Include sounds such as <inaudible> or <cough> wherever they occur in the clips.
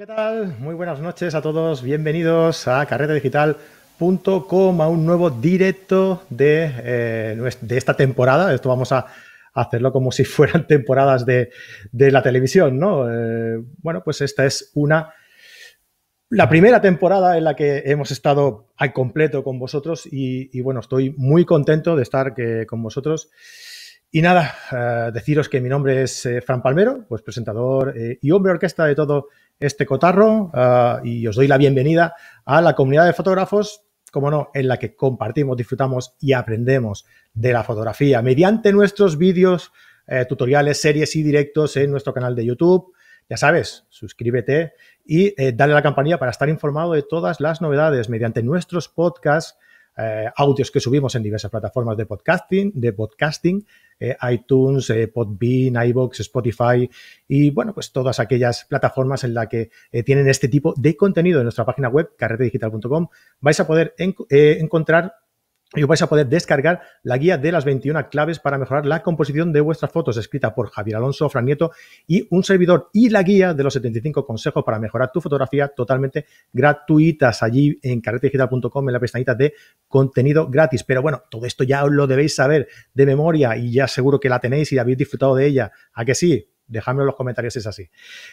¿qué tal? Muy buenas noches a todos. Bienvenidos a carretedigital.com, a un nuevo directo de, eh, de, esta temporada. Esto vamos a hacerlo como si <laughs> fueran temporadas de, la televisión, ¿no? Eh, bueno, pues esta es una... La primera temporada en la que hemos estado al completo con vosotros y, bueno, estoy muy contento de estar con vosotros. Y nada, eh, deciros que mi nombre es Fran Palmero, pues presentador y hombre orquesta de todo este cotarro y os doy la bienvenida a la comunidad de fotógrafos, como no, en la que compartimos, disfrutamos y aprendemos de la fotografía mediante nuestros vídeos, tutoriales, series y directos en nuestro canal de YouTube. Ya sabes, suscríbete y dale a la campanilla para estar informado de todas las novedades mediante nuestros podcasts eh, audios que subimos en diversas plataformas de podcasting, de podcasting eh, iTunes, eh, Podbean, iVoox, Spotify y, bueno, pues todas aquellas plataformas en las que tienen este tipo de contenido en nuestra página web, carretedigital.com, vais a poder encontrar y os vais a poder descargar la guía de las 21 claves para mejorar la composición de vuestras fotos, escrita por Javier Alonso Fran Nieto y un servidor, y la guía de los 75 consejos para mejorar tu fotografía totalmente gratuitas allí en carretedigital.com en la pestañita de contenido gratis. Pero bueno, todo esto ya os lo debéis saber de memoria y ya seguro que la tenéis y habéis disfrutado de ella. ¿A que sí? Dejadme en los comentarios si es así.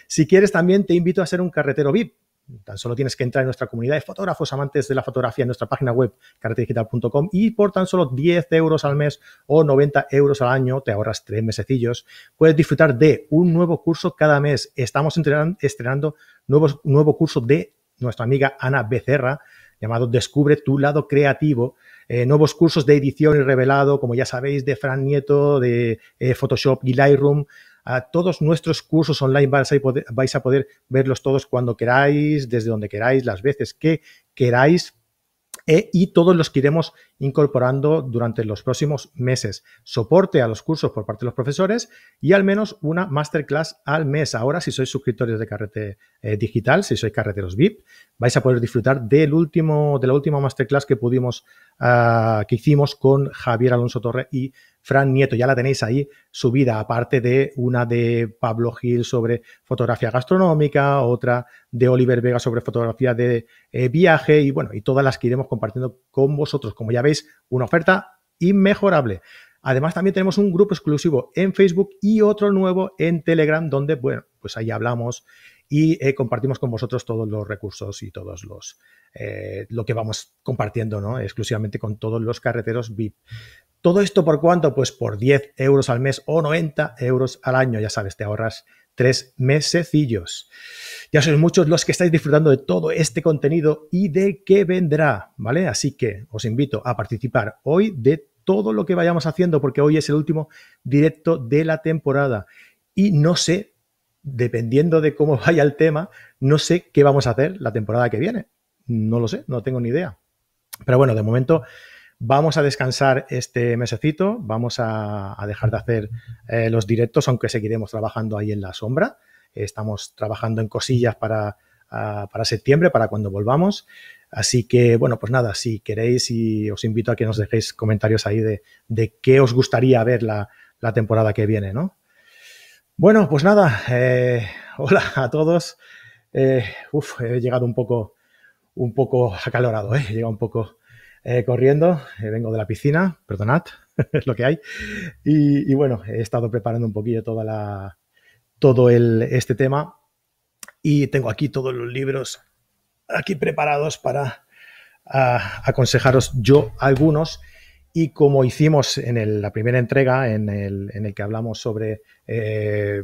Si quieres, también te invito a ser un carretero VIP Tan solo tienes que entrar en nuestra comunidad de fotógrafos amantes de la fotografía en nuestra página web carretedigital.com y por tan solo 10 euros al mes o 90 euros al año, te ahorras tres mesecillos, puedes disfrutar de un nuevo curso cada mes. Estamos estrenando nuevos, nuevo curso de nuestra amiga Ana Becerra llamado Descubre tu lado creativo. Eh, nuevos cursos de edición y revelado, como ya sabéis, de Fran Nieto, de eh, Photoshop y Lightroom, a todos nuestros cursos online vais a, poder, verlos todos cuando queráis, desde donde queráis, las veces que queráis. E, y todos los que iremos incorporando durante los próximos meses. Soporte a los cursos por parte de los profesores y al menos una masterclass al mes. Ahora, si sois suscriptores de Carrete eh, Digital, si sois carreteros VIP, vais a poder disfrutar del último, de la última masterclass que pudimos, uh, que hicimos con Javier Alonso Torre y Fran Nieto, ya la tenéis ahí subida, aparte de una de Pablo Gil sobre fotografía gastronómica, otra de Oliver Vega sobre fotografía de eh, viaje y bueno, y todas las que iremos compartiendo con vosotros. Como ya veis, una oferta inmejorable. Además, también tenemos un grupo exclusivo en Facebook y otro nuevo en Telegram, donde, bueno, pues ahí hablamos y eh, compartimos con vosotros todos los recursos y todos los eh, lo que vamos compartiendo, ¿no? Exclusivamente con todos los carreteros VIP. ¿Todo esto por cuánto? Pues por 10 euros al mes o 90 euros al año. Ya sabes, te ahorras tres mesecillos. Ya sois muchos los que estáis disfrutando de todo este contenido y de qué vendrá, ¿vale? Así que os invito a participar hoy de todo lo que vayamos haciendo, porque hoy es el último directo de la temporada. Y no sé, dependiendo de cómo <laughs> vaya el tema, no sé qué vamos a hacer la temporada que viene. No lo sé, no tengo ni idea. Pero bueno, de momento Vamos a descansar este mesecito, vamos a, dejar de hacer eh, los directos, aunque seguiremos trabajando ahí en la sombra. Estamos trabajando en cosillas para, para septiembre, para cuando volvamos. Así que, bueno, pues nada, si queréis y os invito a que nos dejéis comentarios ahí de, qué os gustaría ver la, temporada que viene, ¿no? Bueno, pues nada, eh, <laughs> hola a todos. Eh, uf, he llegado un poco, un poco acalorado, he llegado un poco eh, corriendo, eh, vengo de la piscina, perdonad, <laughs> es lo que hay. Y, bueno, he estado preparando un poquillo toda la, todo el, este tema y tengo aquí todos los libros aquí preparados para aconsejaros yo algunos. Y como hicimos en la primera entrega, en el, en el que hablamos sobre eh,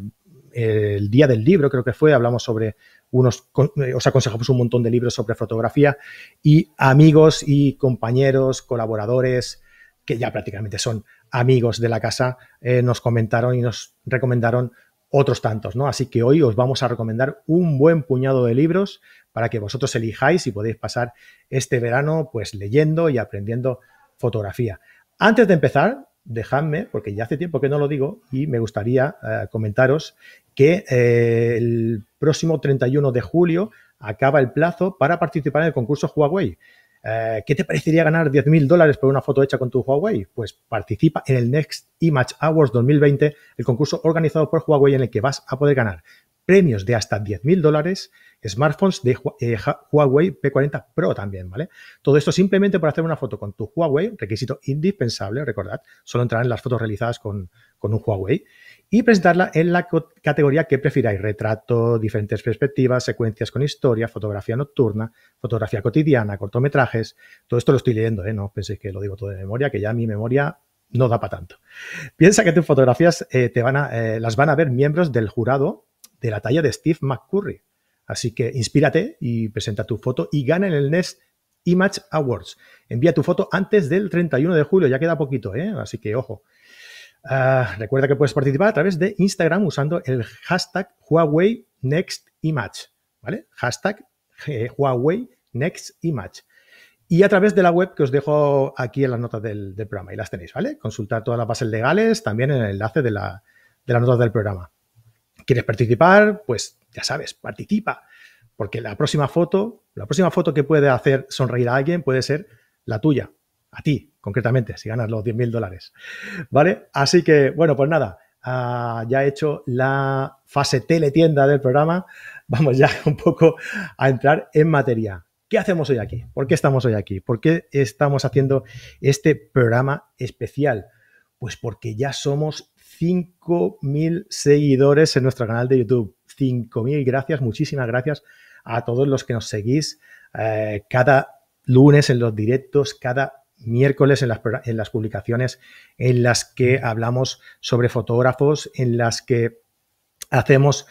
el día del libro, creo que fue, hablamos sobre unos, eh, os aconsejamos un montón de libros sobre fotografía y amigos y compañeros, colaboradores, que ya prácticamente son amigos de la casa, eh, nos comentaron y nos recomendaron otros tantos, ¿no? Así que hoy os vamos a recomendar un buen puñado de libros para que vosotros elijáis y podéis pasar este verano pues leyendo y aprendiendo fotografía. Antes de empezar, dejadme, porque ya hace tiempo que no lo digo y me gustaría eh, comentaros que eh, el próximo 31 de julio acaba el plazo para participar en el concurso Huawei. Eh, ¿Qué te parecería ganar 10.000 dólares por una foto hecha con tu Huawei? Pues participa en el Next Image Awards 2020, el concurso organizado por Huawei en el que vas a poder ganar premios de hasta 10.000 dólares, smartphones de eh, Huawei P40 Pro también, ¿vale? Todo esto simplemente por hacer una foto con tu Huawei, requisito indispensable, recordad, solo entrarán las fotos realizadas con, con un Huawei, y presentarla en la categoría que prefiráis, retrato, diferentes perspectivas, secuencias con historia, fotografía nocturna, fotografía cotidiana, cortometrajes, todo esto lo estoy leyendo, ¿eh? no penséis que lo digo todo de memoria, que ya mi memoria no da para tanto. Piensa que tus fotografías eh, te van a, eh, las van a ver miembros del jurado de la talla de Steve McCurry. Así que inspírate y presenta tu foto y gana en el Nest Image Awards. Envía tu foto antes del 31 de julio, ya queda poquito, ¿eh? así que ojo. Ah, recuerda que puedes participar a través de Instagram usando el hashtag Huawei Next Image, ¿vale? Hashtag eh, Huawei Next. Y a través de la web que os dejo aquí en las notas del, programa. Y las tenéis, ¿vale? Consultar todas las bases legales también en el enlace de, la, de las notas del programa. ¿Quieres participar? Pues ya sabes, participa. Porque la próxima foto, la próxima foto que puede hacer sonreír a alguien puede ser la tuya, a ti, concretamente, si ganas los 10.000 dólares. ¿Vale? Así que, bueno, pues nada, ah, ya he hecho la fase teletienda del programa. Vamos ya <laughs> un poco a entrar en materia. ¿Qué hacemos hoy aquí? ¿Por qué estamos hoy aquí? ¿Por qué estamos haciendo este programa especial? Pues porque ya somos 5.000 seguidores en nuestro canal de YouTube. 5.000 gracias, muchísimas gracias a todos los que nos seguís eh, cada lunes en los directos, cada miércoles en las, en las publicaciones en las que hablamos sobre fotógrafos, en las que hacemos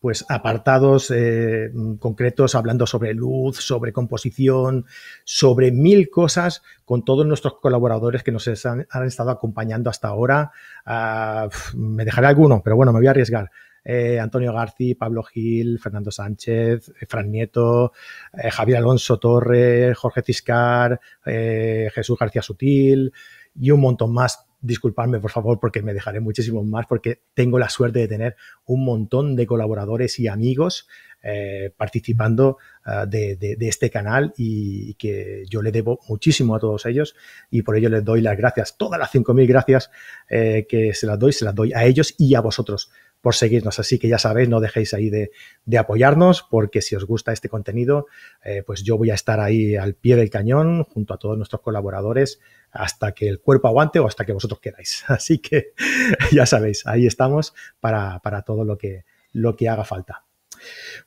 pues apartados eh, concretos hablando sobre luz, sobre composición, sobre mil cosas con todos nuestros colaboradores que nos han, estado acompañando hasta ahora. Ah, me dejaré alguno, pero bueno, me voy a arriesgar. Eh, Antonio Garci, Pablo Gil, Fernando Sánchez, eh, Fran Nieto, Javier Alonso Torre, Jorge Ciscar, Jesús García Sutil y un montón más. Disculpadme por favor porque me dejaré muchísimo más porque tengo la suerte de tener un montón de colaboradores y amigos eh, participando de, este canal y, que yo le debo muchísimo a todos ellos y por ello les doy las gracias, todas las 5.000 gracias eh, que se las doy, se las doy a ellos y a vosotros por seguirnos. Así que ya sabéis, no dejéis ahí de, apoyarnos, porque si os gusta este contenido, eh, pues yo voy a estar ahí al pie del cañón junto a todos nuestros colaboradores hasta que el cuerpo aguante o hasta que vosotros queráis. <laughs> Así que <laughs> ya sabéis, ahí estamos para, todo lo que, lo que haga falta.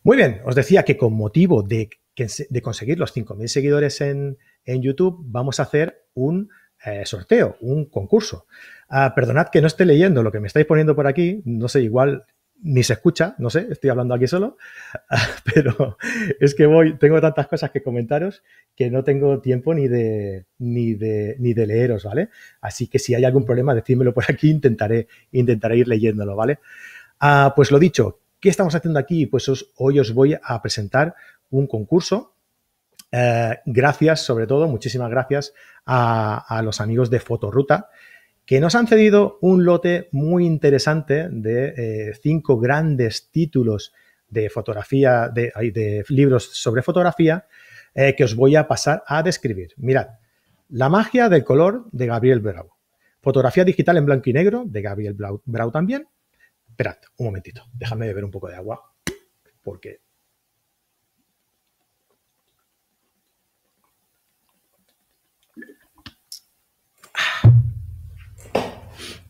Muy bien, os decía que con motivo de, de conseguir los 5.000 seguidores en, YouTube, vamos a hacer un eh, sorteo, un concurso. Ah, perdonad que no esté leyendo lo que me estáis poniendo por aquí, no sé, igual ni se escucha, no sé, estoy hablando aquí solo, <laughs> pero es que voy, tengo tantas cosas que comentaros que no tengo tiempo ni de, ni de, ni de leeros, ¿vale? Así que si hay algún problema, decídmelo por aquí, intentaré, intentaré ir leyéndolo, ¿vale? Ah, pues lo dicho, ¿qué estamos haciendo aquí? Pues hoy os voy a presentar un concurso. Eh, gracias, sobre todo, muchísimas gracias a, los amigos de Fotoruta que nos han cedido un lote muy interesante de eh, cinco grandes títulos de fotografía, de, libros sobre fotografía, eh, que os voy a pasar a describir. Mirad, La magia del color de Gabriel Brau. Fotografía digital en blanco y negro de Gabriel Brau también. Esperad, un momentito, déjame beber un poco de agua, porque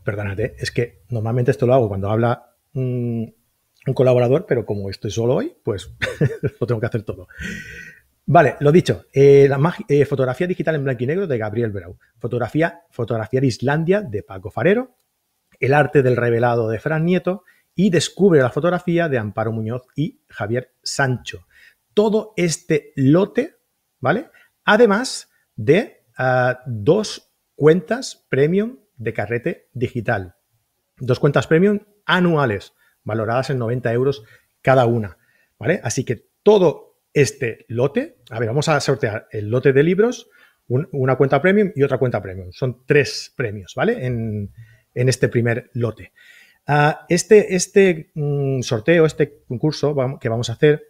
perdónate, es que normalmente esto lo hago cuando habla un, colaborador, pero como estoy solo hoy, pues <laughs> lo tengo que hacer todo. Vale, lo dicho, eh, la eh, fotografía digital en blanco y negro de Gabriel Brau, fotografía, fotografía de Islandia de Paco Farero, el arte del revelado de Fran Nieto y descubre la fotografía de Amparo Muñoz y Javier Sancho. Todo este lote, ¿vale? Además de ah, dos cuentas premium de carrete digital. Dos cuentas premium anuales, valoradas en 90 euros cada una. ¿Vale? Así que todo este lote, a ver, vamos a sortear el lote de libros, una cuenta premium y otra cuenta premium. Son tres premios, ¿vale? En, este primer lote. Ah, este, este mm, sorteo, este concurso que vamos a hacer,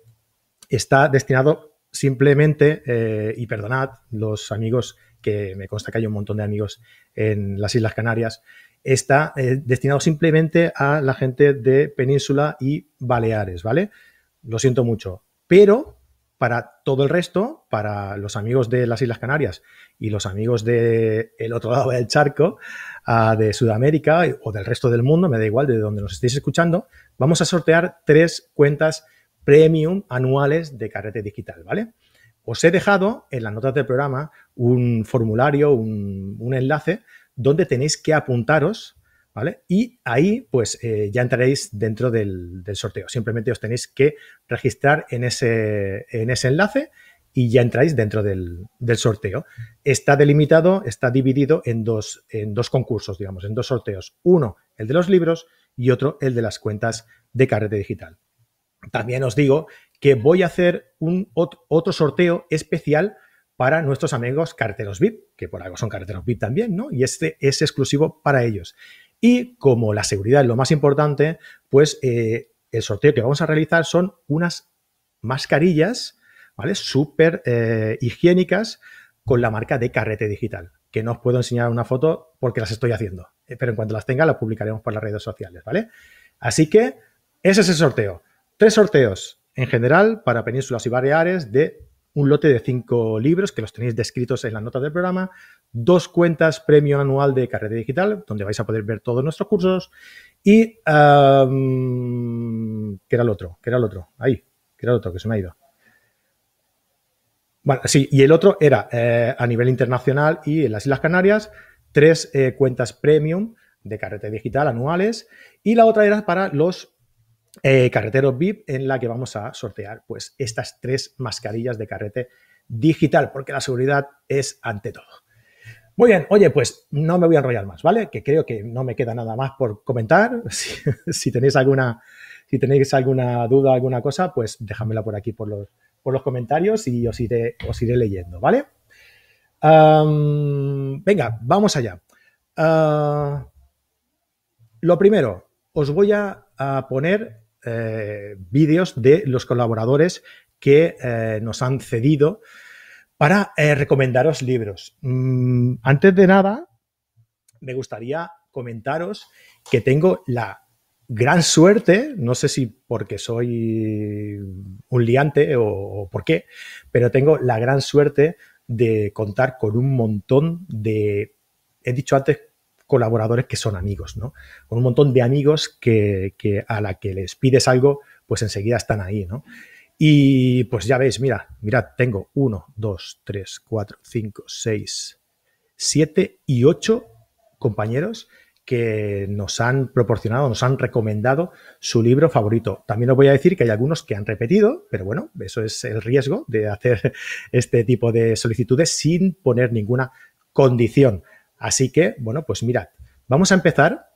está destinado simplemente, eh, y perdonad los amigos que me consta que hay un montón de amigos en las Islas Canarias está eh, destinado simplemente a la gente de Península y Baleares, ¿vale? Lo siento mucho. Pero para todo el resto, para los amigos de las Islas Canarias y los amigos del otro lado del charco, ah, de Sudamérica o del resto del mundo, me da igual de donde nos estéis escuchando, vamos a sortear tres cuentas premium anuales de carrete digital, ¿vale? Os he dejado en las notas del programa un formulario, un, enlace donde tenéis que apuntaros, ¿vale? Y ahí, pues, eh, ya entraréis dentro del, sorteo. Simplemente os tenéis que registrar en ese, en ese enlace y ya entráis dentro del, sorteo. Está delimitado, está dividido en dos, en dos concursos, digamos, en dos sorteos. Uno, el de los libros y otro, el de las cuentas de carrete digital. También os digo que voy a hacer un otro sorteo especial para nuestros amigos carteros VIP, que por algo son carteros VIP también, ¿no? Y este es exclusivo para ellos. Y como la seguridad es lo más importante, pues eh, el sorteo que vamos a realizar son unas mascarillas, ¿vale? Súper eh, higiénicas con la marca de Carrete Digital, que no os puedo enseñar una foto porque las estoy haciendo, eh, pero en cuanto las tenga las publicaremos por las redes sociales, ¿vale? Así que ese es el sorteo. Tres sorteos en general para Penínsulas y Baleares de un lote de cinco libros que los tenéis descritos en la nota del programa, dos cuentas premio anual de carrera digital, donde vais a poder ver todos nuestros cursos, y ¿qué era el otro? ¿Qué era el otro? Ahí, ¿qué era el otro? Que se me ha ido. Bueno, sí, y el otro era eh, a nivel internacional y en las Islas Canarias, tres eh, cuentas premium de carrete digital anuales, y la otra era para los eh, carreteros VIP en la que vamos a sortear pues estas tres mascarillas de carrete digital, porque la seguridad es ante todo. Muy bien, oye, pues no me voy a enrollar más, ¿vale? Que creo que no me queda nada más por comentar. <laughs> Si, tenéis alguna, si tenéis alguna duda, alguna cosa, pues déjamela por aquí por los, por los comentarios y os iré, os iré leyendo, ¿vale? venga, vamos allá. Ah, lo primero, os voy a poner eh, vídeos de los colaboradores que eh, nos han cedido para eh, recomendaros libros. Mm, antes de nada, me gustaría comentaros que tengo la gran suerte, no sé si porque soy un liante o, o por qué, pero tengo la gran suerte de contar con un montón de, he dicho antes, colaboradores que son amigos, ¿no? Con un montón de amigos que, a la que les pides algo, pues enseguida están ahí, ¿no? Y pues ya veis, mira, mirad, tengo uno, dos, tres, cuatro, cinco, seis, siete y ocho compañeros que nos han proporcionado, nos han recomendado su libro favorito. También os voy a decir que hay algunos que han repetido, pero bueno, eso es el riesgo de hacer <laughs> este tipo de solicitudes sin poner ninguna condición. Así que, bueno, pues mirad, vamos a empezar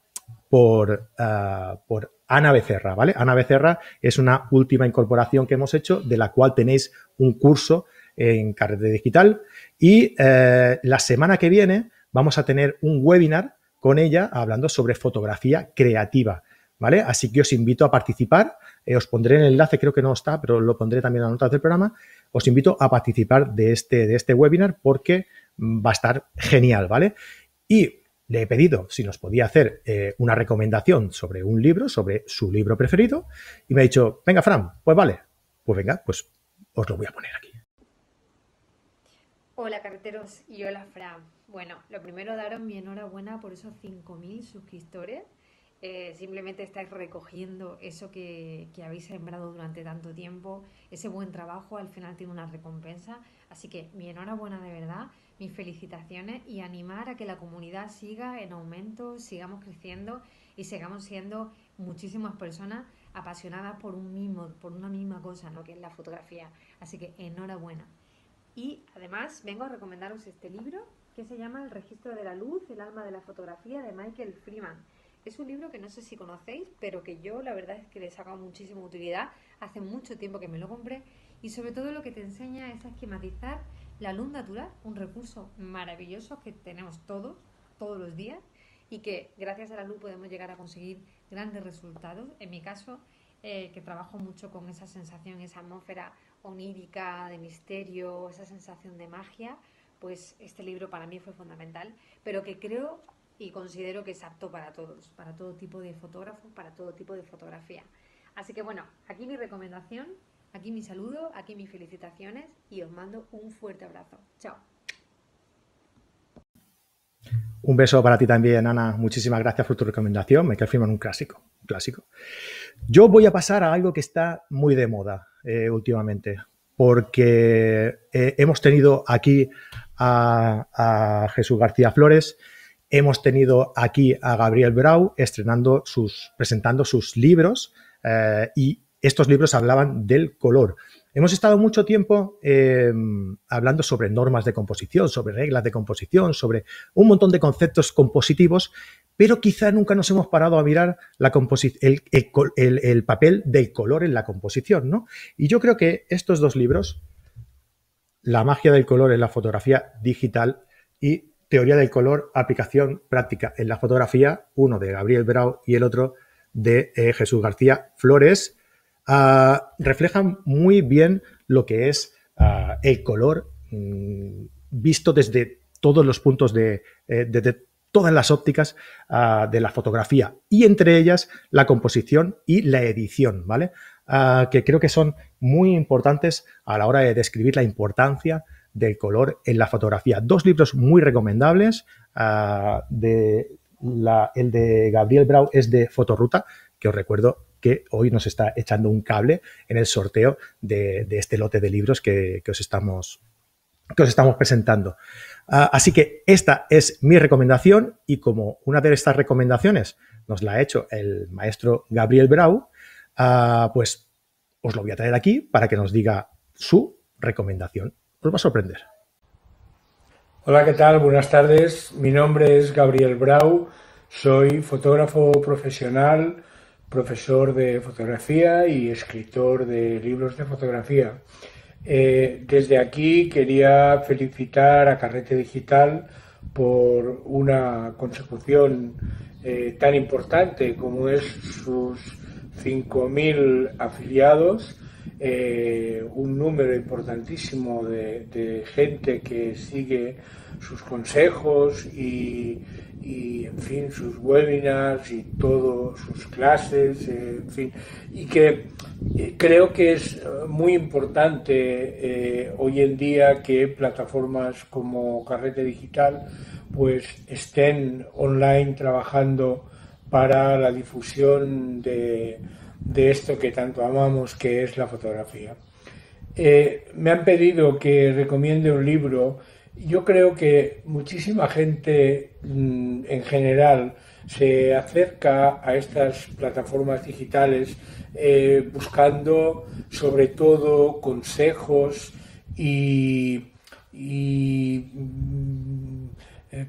por, ah, por Ana Becerra, ¿vale? Ana Becerra es una última incorporación que hemos hecho, de la cual tenéis un curso en Carrete Digital. Y eh, la semana que viene vamos a tener un webinar con ella hablando sobre fotografía creativa, ¿vale? Así que os invito a participar. Eh, os pondré el enlace, creo que no está, pero lo pondré también en las notas del programa. Os invito a participar de este, de este webinar porque va a estar genial, ¿vale? Y le he pedido si nos podía hacer eh, una recomendación sobre un libro, sobre su libro preferido, y me ha dicho, venga, Fran, pues vale, pues venga, pues os lo voy a poner aquí. Hola carreteros y hola Fran. Bueno, lo primero daros mi enhorabuena por esos 5.000 suscriptores. Eh, simplemente estáis recogiendo eso que, que, habéis sembrado durante tanto tiempo, ese buen trabajo al final tiene una recompensa. Así que mi enhorabuena de verdad mis felicitaciones y animar a que la comunidad siga en aumento, sigamos creciendo y sigamos siendo muchísimas personas apasionadas por un mismo, por una misma cosa, ¿no? que es la fotografía. Así que enhorabuena. Y además vengo a recomendaros este libro que se llama El registro de la luz, el alma de la fotografía de Michael Freeman. Es un libro que no sé si conocéis, pero que yo la verdad es que le he sacado muchísima utilidad. Hace mucho tiempo que me lo compré y sobre todo lo que te enseña es a esquematizar la luz natural, un recurso maravilloso que tenemos todos, todos los días, y que gracias a la luz podemos llegar a conseguir grandes resultados. En mi caso, eh, que trabajo mucho con esa sensación, esa atmósfera onírica, de misterio, esa sensación de magia, pues este libro para mí fue fundamental, pero que creo y considero que es apto para todos, para todo tipo de fotógrafo, para todo tipo de fotografía. Así que bueno, aquí mi recomendación, aquí mi saludo, aquí mis felicitaciones y os mando un fuerte abrazo. Chao. Un beso para ti también, Ana. Muchísimas gracias por tu recomendación. Me quedo firmando un clásico, clásico. Yo voy a pasar a algo que está muy de moda eh, últimamente, porque eh, hemos tenido aquí a, Jesús García Flores, hemos tenido aquí a Gabriel Brau estrenando sus, presentando sus libros eh, y estos libros hablaban del color. Hemos estado mucho tiempo em, hablando sobre normas de composición, sobre reglas de composición, sobre un montón de conceptos compositivos, pero quizá nunca nos hemos parado a mirar la el, el, papel del color en la composición. ¿no? Y yo creo que estos dos libros, La magia del color en la fotografía digital y Teoría del color, aplicación práctica en la fotografía, uno de Gabriel Brau y el otro de eh, Jesús García Flores, Ah, reflejan muy bien lo que es ah, el color mm, visto desde todos los puntos de, eh, todas las ópticas ah, de la fotografía y entre ellas la composición y la edición, ¿vale? que creo que son muy importantes a la hora de describir la importancia del color en la fotografía. Dos libros muy recomendables. de el de Gabriel Brau es de Fotoruta, que os recuerdo que hoy nos está echando un cable en el sorteo de, este lote de libros que, os estamos, que os estamos presentando. Ah, así que esta es mi recomendación y como una de estas recomendaciones nos la ha hecho el maestro Gabriel Brau, ah, pues os lo voy a traer aquí para que nos diga su recomendación. Os va a sorprender. Hola, ¿qué tal? Buenas tardes. Mi nombre es Gabriel Brau. Soy fotógrafo profesional, profesor de fotografía y escritor de libros de fotografía. Eh, desde aquí quería felicitar a Carrete Digital por una consecución eh, tan importante como es sus 5.000 afiliados, eh, un número importantísimo de gente que sigue sus consejos y, en fin, sus webinars y todas sus clases, eh, en fin, y que eh, creo que es muy importante hoy en día que plataformas como Carrete Digital pues estén online trabajando para la difusión de, de esto que tanto amamos que es la fotografía. me han pedido que recomiende un libro yo creo que muchísima gente mm, en general se acerca a estas plataformas digitales eh, buscando sobre todo consejos y, mm,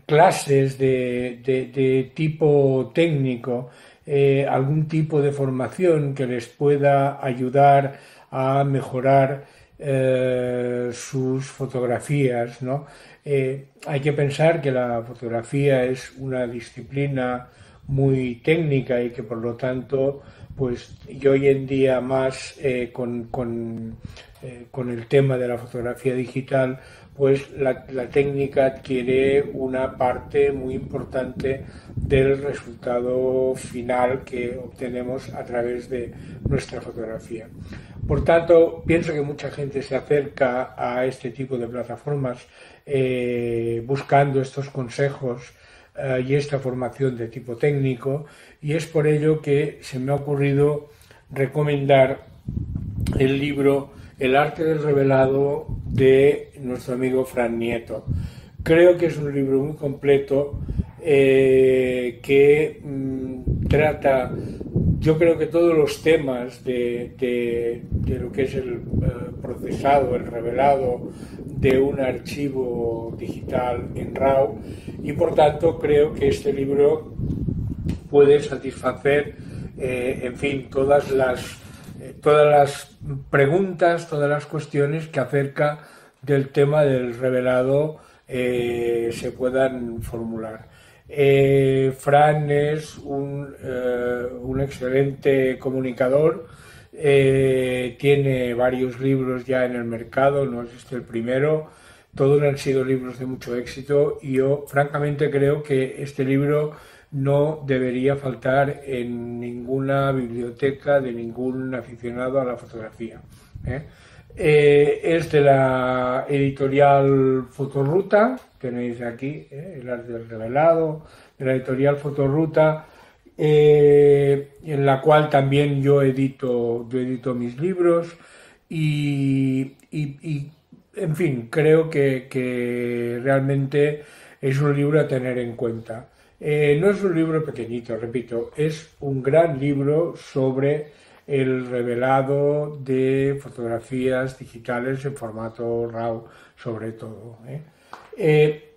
clases de, tipo técnico, eh, algún tipo de formación que les pueda ayudar a mejorar eh, sus fotografías. ¿no? Eh, hay que pensar que la fotografía es una disciplina muy técnica y que por lo tanto, pues y hoy en día más eh, con, con, con, el tema de la fotografía digital, pues la, técnica adquiere una parte muy importante del resultado final que obtenemos a través de nuestra fotografía. Por tanto, pienso que mucha gente se acerca a este tipo de plataformas eh, buscando estos consejos eh, y esta formación de tipo técnico y es por ello que se me ha ocurrido recomendar el libro El arte del revelado de nuestro amigo Fran Nieto. Creo que es un libro muy completo eh, que mm, trata yo creo que todos los temas de, lo que es el eh, procesado, el revelado de un archivo digital en RAW y por tanto creo que este libro puede satisfacer, eh, en fin, todas las, todas las preguntas, todas las cuestiones que acerca del tema del revelado se puedan formular. Eh, Fran es un, eh, un excelente comunicador, eh, tiene varios libros ya en el mercado, no es este el primero, todos han sido libros de mucho éxito y yo francamente creo que este libro no debería faltar en ninguna biblioteca de ningún aficionado a la fotografía. ¿eh? Eh, es de la editorial Fotoruta, tenéis aquí ¿eh? el arte del revelado, de la editorial Fotoruta, en la cual también yo edito, yo edito mis libros y, en fin, creo que realmente es un libro a tener en cuenta. Eh, no es un libro pequeñito, repito, es un gran libro sobre el revelado de fotografías digitales en formato RAW, sobre todo. ¿eh? Eh,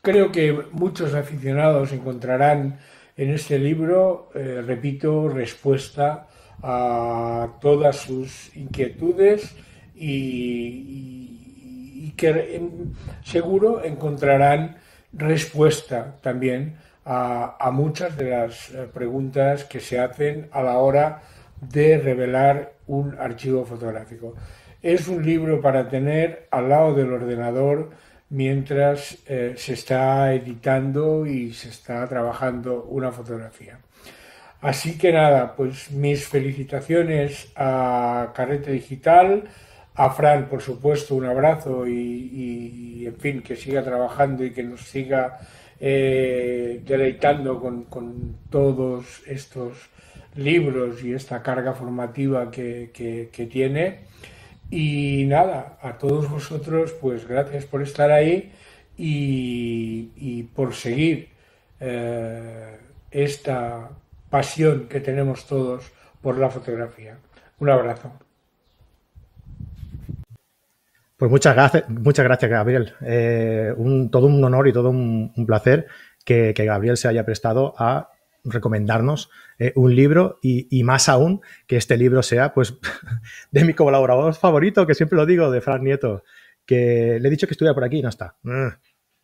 creo que muchos aficionados encontrarán en este libro, repito, respuesta a todas sus inquietudes y que seguro encontrarán respuesta también a, muchas de las eh, preguntas que se hacen a la hora de revelar un archivo fotográfico. Es un libro para tener al lado del ordenador mientras eh, se está editando y se está trabajando una fotografía. Así que nada, pues mis felicitaciones a Carrete Digital, a Fran, por supuesto, un abrazo y, en fin, que siga trabajando y que nos siga eh, deleitando con, todos estos libros y esta carga formativa que, tiene. Y nada, a todos vosotros, pues gracias por estar ahí y, por seguir eh, esta pasión que tenemos todos por la fotografía. Un abrazo. Pues muchas gracias, muchas gracias Gabriel. Eh, todo un honor y todo un, placer que, Gabriel se haya prestado a recomendarnos eh, un libro y, más aún que este libro sea pues <laughs> de mi colaborador favorito, que siempre lo digo, de Fran Nieto, que le he dicho que estuviera por aquí y no está. Mm,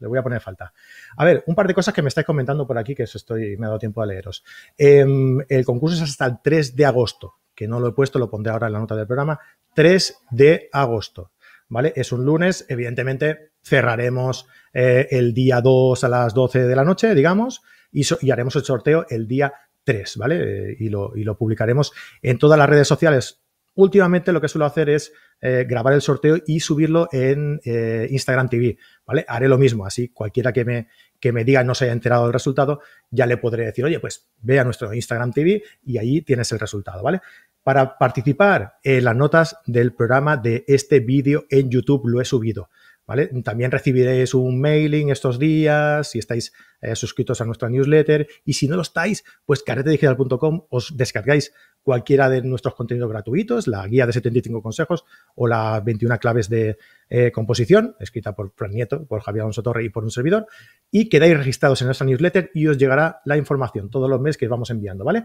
le voy a poner falta. A ver, un par de cosas que me estáis comentando por aquí, que eso estoy, me ha dado tiempo a leeros. Em, el concurso es hasta el 3 de agosto, que no lo he puesto, lo pondré ahora en la nota del programa. 3 de agosto. ¿Vale? Es un lunes, evidentemente cerraremos eh, el día 2 a las 12 de la noche, digamos, y, haremos el sorteo el día 3, ¿vale? Eh, y, lo, publicaremos en todas las redes sociales. Últimamente lo que suelo hacer es eh, grabar el sorteo y subirlo en Instagram TV, ¿vale? Haré lo mismo, así cualquiera que me, que me diga no se haya enterado del resultado, ya le podré decir, oye, pues ve a nuestro Instagram TV y ahí tienes el resultado, ¿vale? Para participar en las notas del programa de este vídeo en YouTube lo he subido. ¿Vale? También recibiréis un mailing estos días si estáis eh, suscritos a nuestra newsletter y si no lo estáis, pues carretedigital.com os descargáis cualquiera de nuestros contenidos gratuitos, la guía de 75 consejos o las 21 claves de eh, composición, escrita por Fran Nieto, por Javier Alonso Torre y por un servidor, y quedáis registrados en nuestra newsletter y os llegará la información todos los meses que os vamos enviando, ¿vale?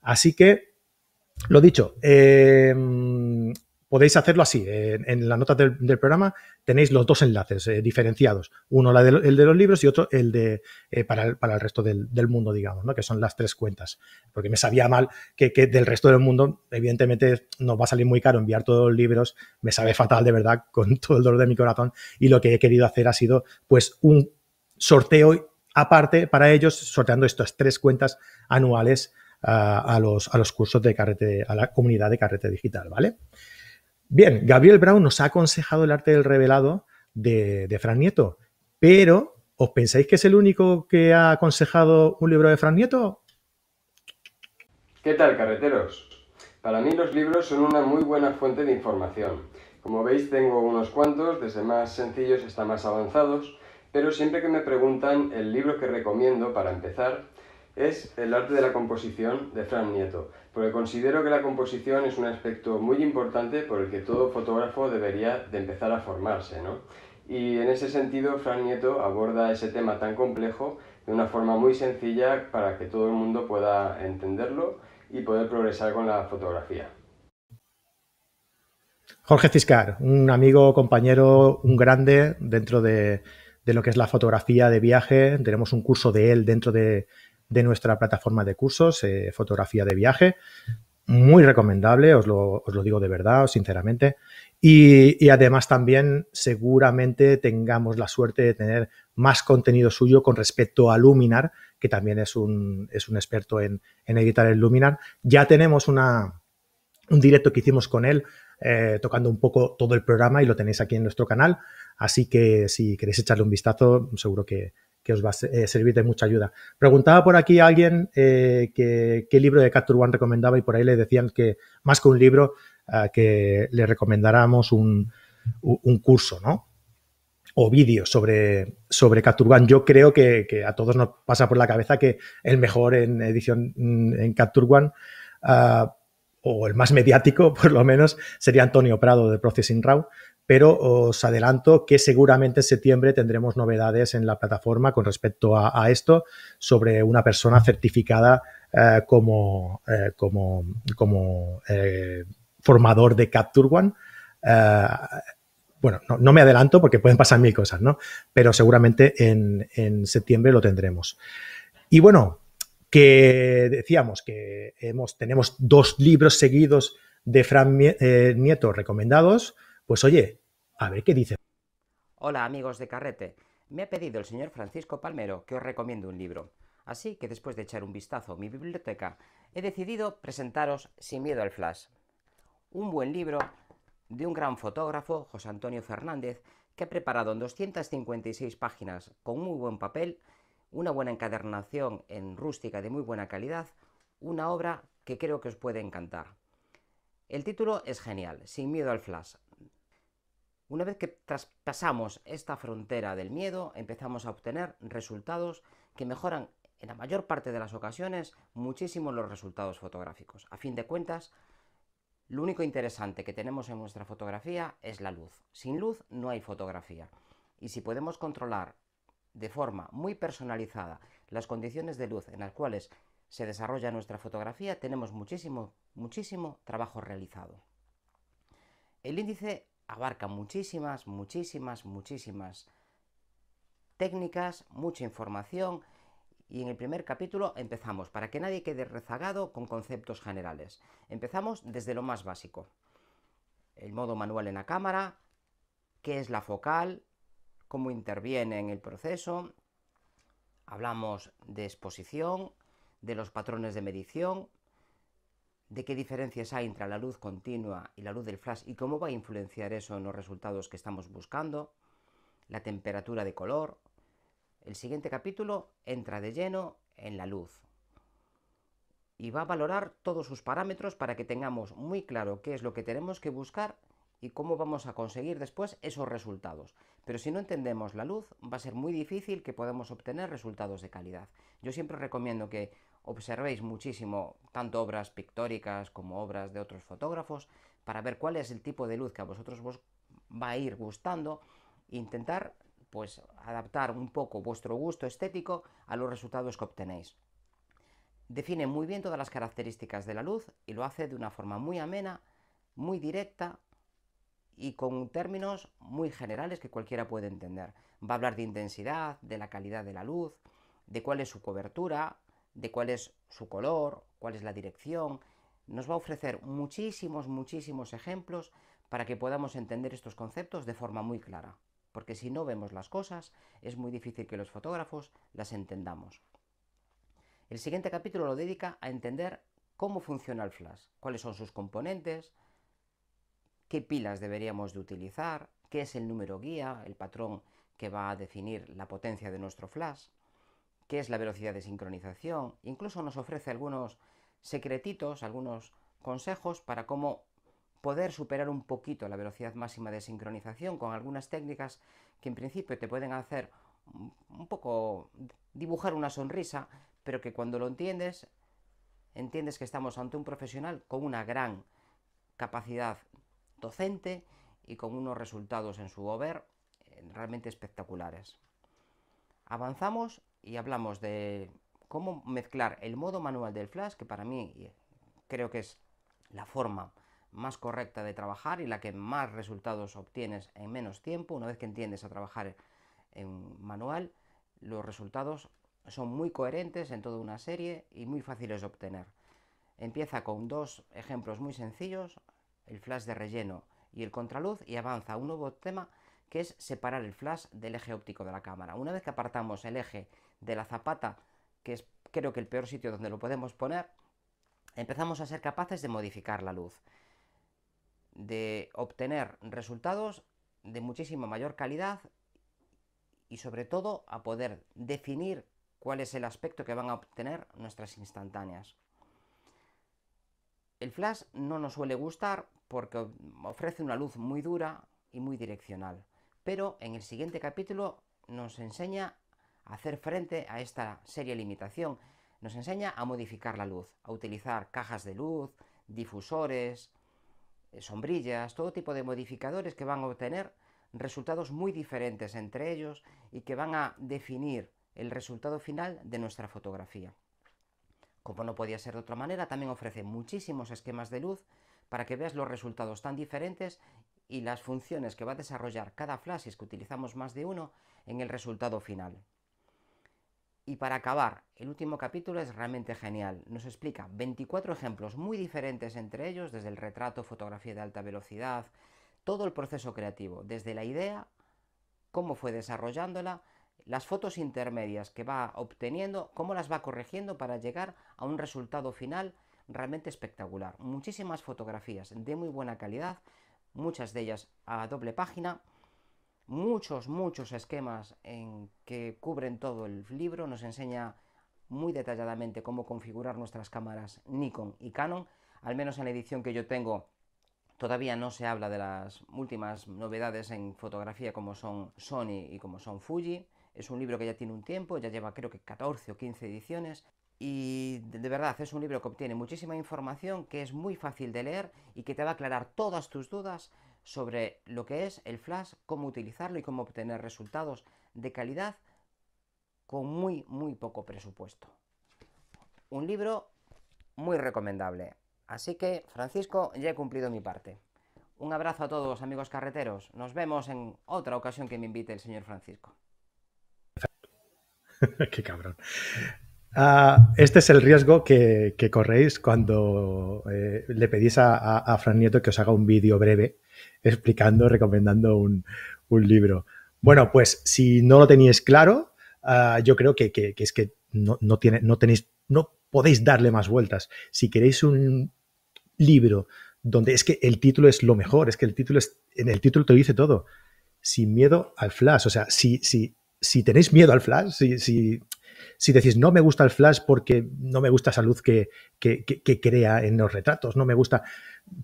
Así que lo dicho, eh, podéis hacerlo así. en las notas del, programa tenéis los dos enlaces eh, diferenciados. Uno el de los libros y otro el de eh, para, el, resto del, mundo, digamos, ¿no? que son las tres cuentas. Porque me sabía mal que, del resto del mundo, evidentemente, nos va a salir muy caro enviar todos los libros. Me sabe fatal, de verdad, con <laughs> todo el dolor de mi corazón. Y lo que he querido hacer ha sido, pues, un sorteo aparte para ellos, sorteando estas tres cuentas anuales a, los, a los cursos de carrete, a la comunidad de carrete digital, ¿vale? Bien, Gabriel Brown nos ha aconsejado el arte del revelado de, de Fran Nieto, pero ¿os pensáis que es el único que ha aconsejado un libro de Fran Nieto? ¿Qué tal, carreteros? Para mí los libros son una muy buena fuente de información. Como veis tengo unos cuantos, desde más sencillos hasta más avanzados, pero siempre que me preguntan el libro que recomiendo para empezar, es el arte de la composición de Fran Nieto, porque considero que la composición es un aspecto muy importante por el que todo fotógrafo debería de empezar a formarse, ¿no? Y en ese sentido, Fran Nieto aborda ese tema tan complejo de una forma muy sencilla para que todo el mundo pueda entenderlo y poder progresar con la fotografía. Jorge Ciscar, un amigo, compañero, un grande dentro de, de lo que es la fotografía de viaje. Tenemos un curso de él dentro de, de nuestra plataforma de cursos, eh, fotografía de viaje. muy recomendable, os lo, os lo digo de verdad, sinceramente. Y, además también seguramente tengamos la suerte de tener más contenido suyo con respecto a Luminar, que también es un, es un experto en, editar el Luminar. Ya tenemos una, un directo que hicimos con él eh, tocando un poco todo el programa y lo tenéis aquí en nuestro canal. Así que si queréis echarle un vistazo, seguro que, os va a eh, servir de mucha ayuda. Preguntaba por aquí a alguien eh, qué libro de Capture One recomendaba y por ahí le decían que más que un libro, que le recomendáramos un, curso, ¿no? O vídeo sobre, sobre Capture One. Yo creo que, a todos nos pasa por la cabeza que el mejor en edición mm, en Capture One, ah, o el más mediático <laughs> por lo menos, sería Antonio Prado de Processing Raw, pero os adelanto que seguramente en septiembre tendremos novedades en la plataforma con respecto a, esto sobre una persona certificada eh, como, eh, como, como eh, formador de Capture One. Bueno, no, me adelanto porque pueden pasar mil cosas, ¿no? Pero seguramente en, septiembre lo tendremos. Y bueno, que decíamos que hemos, tenemos dos libros seguidos de Fran Nieto recomendados. Pues oye, a ver qué dice. Hola amigos de Carrete. Me ha pedido el señor Francisco Palmero que os recomiende un libro. Así que después de echar un vistazo a mi biblioteca, he decidido presentaros Sin miedo al flash un buen libro de un gran fotógrafo, José Antonio Fernández, que ha preparado en 256 páginas con muy buen papel, una buena encadernación en rústica de muy buena calidad, una obra que creo que os puede encantar. El título es genial, Sin miedo al flash. Una vez que traspasamos esta frontera del miedo, empezamos a obtener resultados que mejoran en la mayor parte de las ocasiones muchísimo los resultados fotográficos. A fin de cuentas, lo único interesante que tenemos en nuestra fotografía es la luz. Sin luz no hay fotografía. Y si podemos controlar de forma muy personalizada las condiciones de luz en las cuales se desarrolla nuestra fotografía, tenemos muchísimo, muchísimo trabajo realizado. El índice abarca muchísimas, muchísimas, muchísimas técnicas, mucha información y en el primer capítulo empezamos, para que nadie quede rezagado con conceptos generales. Empezamos desde lo más básico. El modo manual en la cámara, qué es la focal, cómo interviene en el proceso. Hablamos de exposición, de los patrones de medición, de qué diferencias hay entre la luz continua y la luz del flash y cómo va a influenciar eso en los resultados que estamos buscando, la temperatura de color, el siguiente capítulo entra de lleno en la luz y va a valorar todos sus parámetros para que tengamos muy claro qué es lo que tenemos que buscar y cómo vamos a conseguir después esos resultados. Pero si no entendemos la luz, va a ser muy difícil que podamos obtener resultados de calidad. Yo siempre recomiendo que observéis muchísimo tanto obras pictóricas como obras de otros fotógrafos para ver cuál es el tipo de luz que a vosotros os va a ir gustando e intentar pues adaptar un poco vuestro gusto estético a los resultados que obtenéis. Define muy bien todas las características de la luz y lo hace de una forma muy amena, muy directa y con términos muy generales que cualquiera puede entender. Va a hablar de intensidad, de la calidad de la luz, de cuál es su cobertura, de cuál es su color, cuál es la dirección. Nos va a ofrecer muchísimos, muchísimos ejemplos para que podamos entender estos conceptos de forma muy clara porque si no vemos las cosas es muy difícil que los fotógrafos las entendamos. El siguiente capítulo lo dedica a entender cómo funciona el flash, cuáles son sus componentes, qué pilas deberíamos de utilizar, qué es el número guía, el patrón que va a definir la potencia de nuestro flash, qué es la velocidad de sincronización, incluso nos ofrece algunos secretitos, algunos consejos para cómo poder superar un poquito la velocidad máxima de sincronización con algunas técnicas que en principio te pueden hacer un poco dibujar una sonrisa, pero que cuando lo entiendes, entiendes que estamos ante un profesional con una gran capacidad docente y con unos resultados en su over eh, realmente espectaculares. Avanzamos y hablamos de cómo mezclar el modo manual del flash, que para mí creo que es la forma más correcta de trabajar y la que más resultados obtienes en menos tiempo. Una vez que entiendes a trabajar en manual, los resultados son muy coherentes en toda una serie y muy fáciles de obtener. Empieza con dos ejemplos muy sencillos, el flash de relleno y el contraluz, y avanza a un nuevo tema que es separar el flash del eje óptico de la cámara. Una vez que apartamos el eje de la zapata, que es creo que el peor sitio donde lo podemos poner, empezamos a ser capaces de modificar la luz, de obtener resultados de muchísima mayor calidad y sobre todo a poder definir cuál es el aspecto que van a obtener nuestras instantáneas. El flash no nos suele gustar porque ofrece una luz muy dura y muy direccional, pero en el siguiente capítulo nos enseña hacer frente a esta seria limitación, nos enseña a modificar la luz, a utilizar cajas de luz, difusores, eh, sombrillas, todo tipo de modificadores que van a obtener resultados muy diferentes entre ellos y que van a definir el resultado final de nuestra fotografía. Como no podía ser de otra manera, también ofrece muchísimos esquemas de luz para que veas los resultados tan diferentes y las funciones que va a desarrollar cada flash, es que utilizamos más de uno, en el resultado final. Y para acabar, el último capítulo es realmente genial. Nos explica 24 ejemplos muy diferentes entre ellos, desde el retrato, fotografía de alta velocidad, todo el proceso creativo, desde la idea, cómo fue desarrollándola, las fotos intermedias que va obteniendo, cómo las va corrigiendo para llegar a un resultado final realmente espectacular. Muchísimas fotografías de muy buena calidad, muchas de ellas a doble página, muchos, muchos esquemas en que cubren todo el libro, nos enseña muy detalladamente cómo configurar nuestras cámaras Nikon y Canon, al menos en la edición que yo tengo Todavía no se habla de las últimas novedades en fotografía como son Sony y como son Fuji. Es un libro que ya tiene un tiempo, ya lleva creo que 14 o 15 ediciones. Y de verdad es un libro que obtiene muchísima información, que es muy fácil de leer y que te va a aclarar todas tus dudas sobre lo que es el flash, cómo utilizarlo y cómo obtener resultados de calidad con muy, muy poco presupuesto. Un libro muy recomendable. Así que, Francisco, ya he cumplido mi parte. Un abrazo a todos, amigos carreteros. Nos vemos en otra ocasión que me invite el señor Francisco. <laughs> Qué cabrón. Ah, este es el riesgo que, corréis cuando eh, le pedís a, Fran Nieto que os haga un vídeo breve explicando, recomendando un, libro. Bueno, pues si no lo tenéis claro, ah, yo creo que, es que no, tiene, no tenéis, no podéis darle más vueltas. Si queréis un, libro donde es que el título es lo mejor, es que el título es, en el título te dice todo. Sin miedo al flash. O sea, si, si, si tenéis miedo al flash, si, si, si, decís no me gusta el flash porque no me gusta esa luz que, que, crea en los retratos, no me gusta,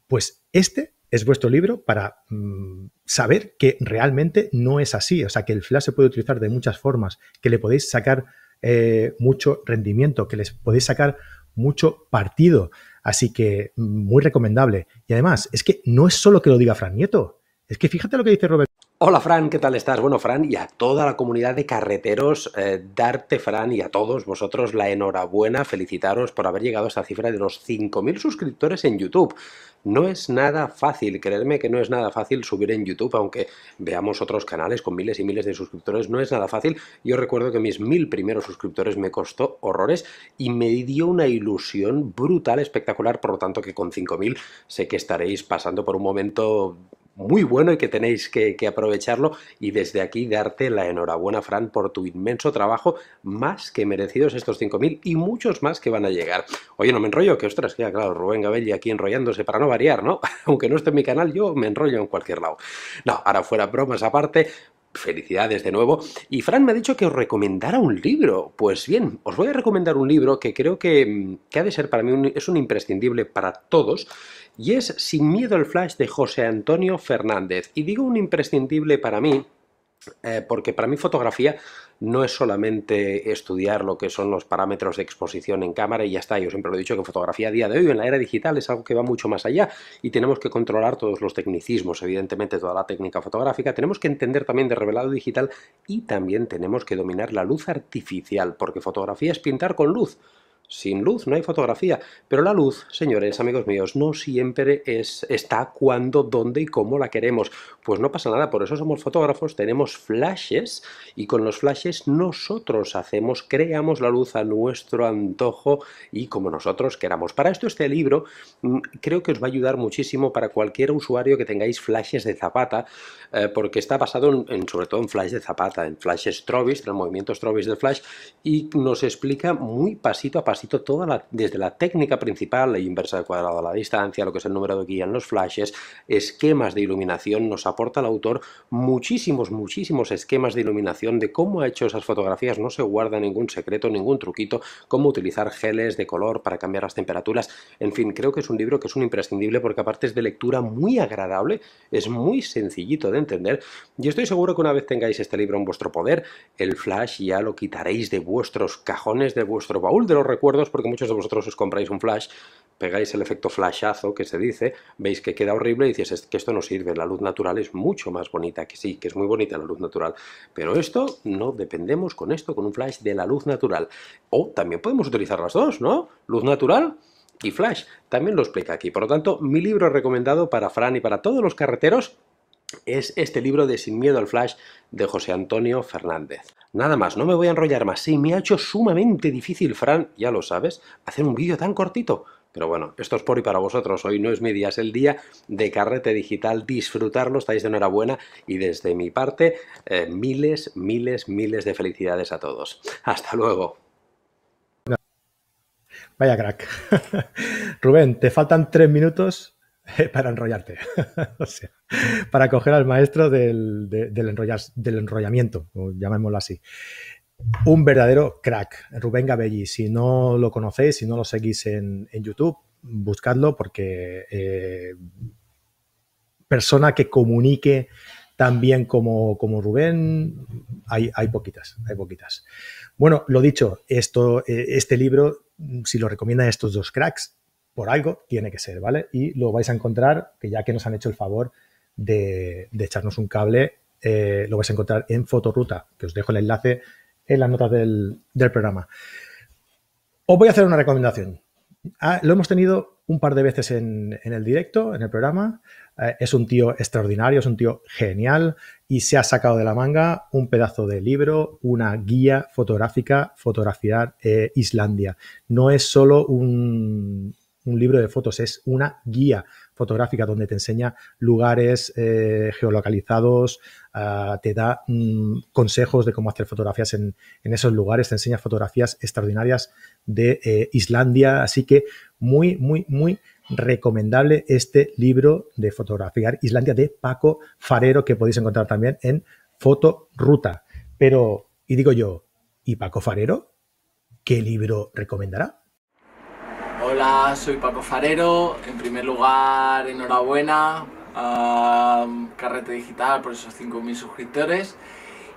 pues este es vuestro libro para mm, saber que realmente no es así. O sea, que el flash se puede utilizar de muchas formas, que le podéis sacar eh, mucho rendimiento, que les podéis sacar mucho partido. Así que muy recomendable. Y además, es que no es solo que lo diga Fran Nieto, es que fíjate lo que dice Robert. Hola Fran, ¿qué tal estás? Bueno, Fran, y a toda la comunidad de carreteros, eh, darte, Fran, y a todos vosotros la enhorabuena, felicitaros por haber llegado a esta cifra de los 5.000 suscriptores en YouTube. No es nada fácil, creerme que no es nada fácil subir en YouTube, aunque veamos otros canales con miles y miles de suscriptores, no es nada fácil. Yo recuerdo que mis mil primeros suscriptores me costó horrores y me dio una ilusión brutal, espectacular, por lo tanto que con 5.000 sé que estaréis pasando por un momento muy bueno y que tenéis que, aprovecharlo y desde aquí darte la enhorabuena Fran por tu inmenso trabajo, más que merecidos estos 5.000 y muchos más que van a llegar. Oye, no me enrollo, que ostras, queda claro, Rubén Gabelli aquí enrollándose para no variar, ¿no? <laughs> Aunque no esté en mi canal, yo me enrollo en cualquier lado. No, ahora fuera bromas aparte, felicidades de nuevo. Y Fran me ha dicho que os recomendara un libro. Pues bien, os voy a recomendar un libro que creo que, ha de ser para mí es un imprescindible para todos y es Sin miedo al flash de José Antonio Fernández. Y digo un imprescindible para mí, eh, porque para mí fotografía no es solamente estudiar lo que son los parámetros de exposición en cámara y ya está. Yo siempre lo he dicho que fotografía a día de hoy, en la era digital, es algo que va mucho más allá y tenemos que controlar todos los tecnicismos, evidentemente toda la técnica fotográfica. Tenemos que entender también de revelado digital y también tenemos que dominar la luz artificial, porque fotografía es pintar con luz Sin luz no hay fotografía, pero la luz, señores, amigos míos, no siempre es, está cuando, dónde y cómo la queremos. Pues no pasa nada, por eso somos fotógrafos, tenemos flashes y con los flashes nosotros hacemos, creamos la luz a nuestro antojo y como nosotros queramos. Para esto este libro mm, creo que os va a ayudar muchísimo para cualquier usuario que tengáis flashes de zapata, eh, porque está basado en, sobre todo en flash de zapata, en flash strobis, en el movimiento strobis del flash y nos explica muy pasito a pasito toda la, desde la técnica principal, la inversa del cuadrado a la distancia, lo que es el número de guía en los flashes, esquemas de iluminación, nos aporta el autor muchísimos, muchísimos esquemas de iluminación de cómo ha hecho esas fotografías, no se guarda ningún secreto, ningún truquito, cómo utilizar geles de color para cambiar las temperaturas, en fin, creo que es un libro que es un imprescindible porque aparte es de lectura muy agradable, es muy sencillito de entender y estoy seguro que una vez tengáis este libro en vuestro poder, el flash ya lo quitaréis de vuestros cajones, de vuestro baúl de los recuerdos porque muchos de vosotros os compráis un flash, pegáis el efecto flashazo que se dice, veis que queda horrible y dices que esto no sirve, la luz natural es mucho más bonita, que sí, que es muy bonita la luz natural, pero esto no dependemos con esto, con un flash de la luz natural. O también podemos utilizar las dos, ¿no? Luz natural y flash, también lo explica aquí. Por lo tanto, mi libro recomendado para Fran y para todos los carreteros es este libro de Sin miedo al flash de José Antonio Fernández. Nada más, no me voy a enrollar más. Sí, me ha hecho sumamente difícil, Fran, ya lo sabes, hacer un vídeo tan cortito. Pero bueno, esto es por y para vosotros. Hoy no es mi día, es el día de carrete digital. Disfrutarlo, estáis de enhorabuena. Y desde mi parte, eh, miles, miles, miles de felicidades a todos. Hasta luego. Vaya crack. <laughs> Rubén, te faltan tres minutos <laughs> para enrollarte. <laughs> o sea, para coger al maestro del, del, del enrollamiento, llamémoslo así. Un verdadero crack, Rubén Gabelli. Si no lo conocéis, si no lo seguís en, YouTube, buscadlo porque eh, persona que comunique tan bien como, como Rubén, hay, hay, poquitas, hay poquitas. Bueno, lo dicho, esto, eh, este libro, si lo recomiendan estos dos cracks, por algo tiene que ser, ¿vale? Y lo vais a encontrar, que ya que nos han hecho el favor de, echarnos un cable, eh, lo vais a encontrar en Fotoruta, que os dejo el enlace en las notas del, programa. Os voy a hacer una recomendación. Ah, lo hemos tenido un par de veces en, el directo, en el programa. Eh, es un tío extraordinario, es un tío genial y se ha sacado de la manga un pedazo de libro, una guía fotográfica, fotografiar eh, Islandia. No es solo un, un libro de fotos, es una guía fotográfica donde te enseña lugares eh, geolocalizados, ah, te da mm, consejos de cómo hacer fotografías en, esos lugares, te enseña fotografías extraordinarias de eh, Islandia, así que muy, muy, muy recomendable este libro de fotografiar Islandia de Paco Farero que podéis encontrar también en Fotoruta. Pero, y digo yo, ¿y Paco Farero? ¿Qué libro recomendará? Hola, soy Paco Farero. En primer lugar, enhorabuena a Carrete Digital por esos 5.000 suscriptores.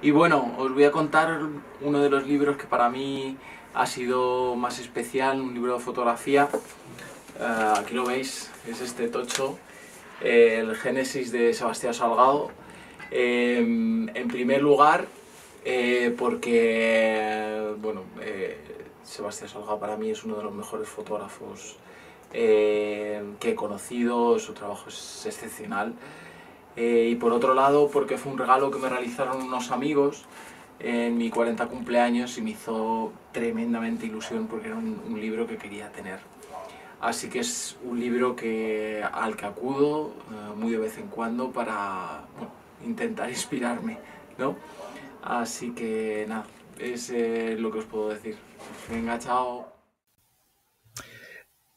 Y bueno, os voy a contar uno de los libros que para mí ha sido más especial, un libro de fotografía. Eh, aquí lo veis, es este tocho, el Génesis de Sebastián Salgado. Em, en primer lugar, eh, porque, bueno, eh, Sebastián Salga para mí es uno de los mejores fotógrafos eh, que he conocido, su trabajo es excepcional. Eh, y por otro lado, porque fue un regalo que me realizaron unos amigos en mi 40 cumpleaños y me hizo tremendamente ilusión porque era un, libro que quería tener. Así que es un libro que, al que acudo eh, muy de vez en cuando para intentar <laughs> inspirarme. ¿no? Así que nada, es lo que os puedo decir. Venga, chao.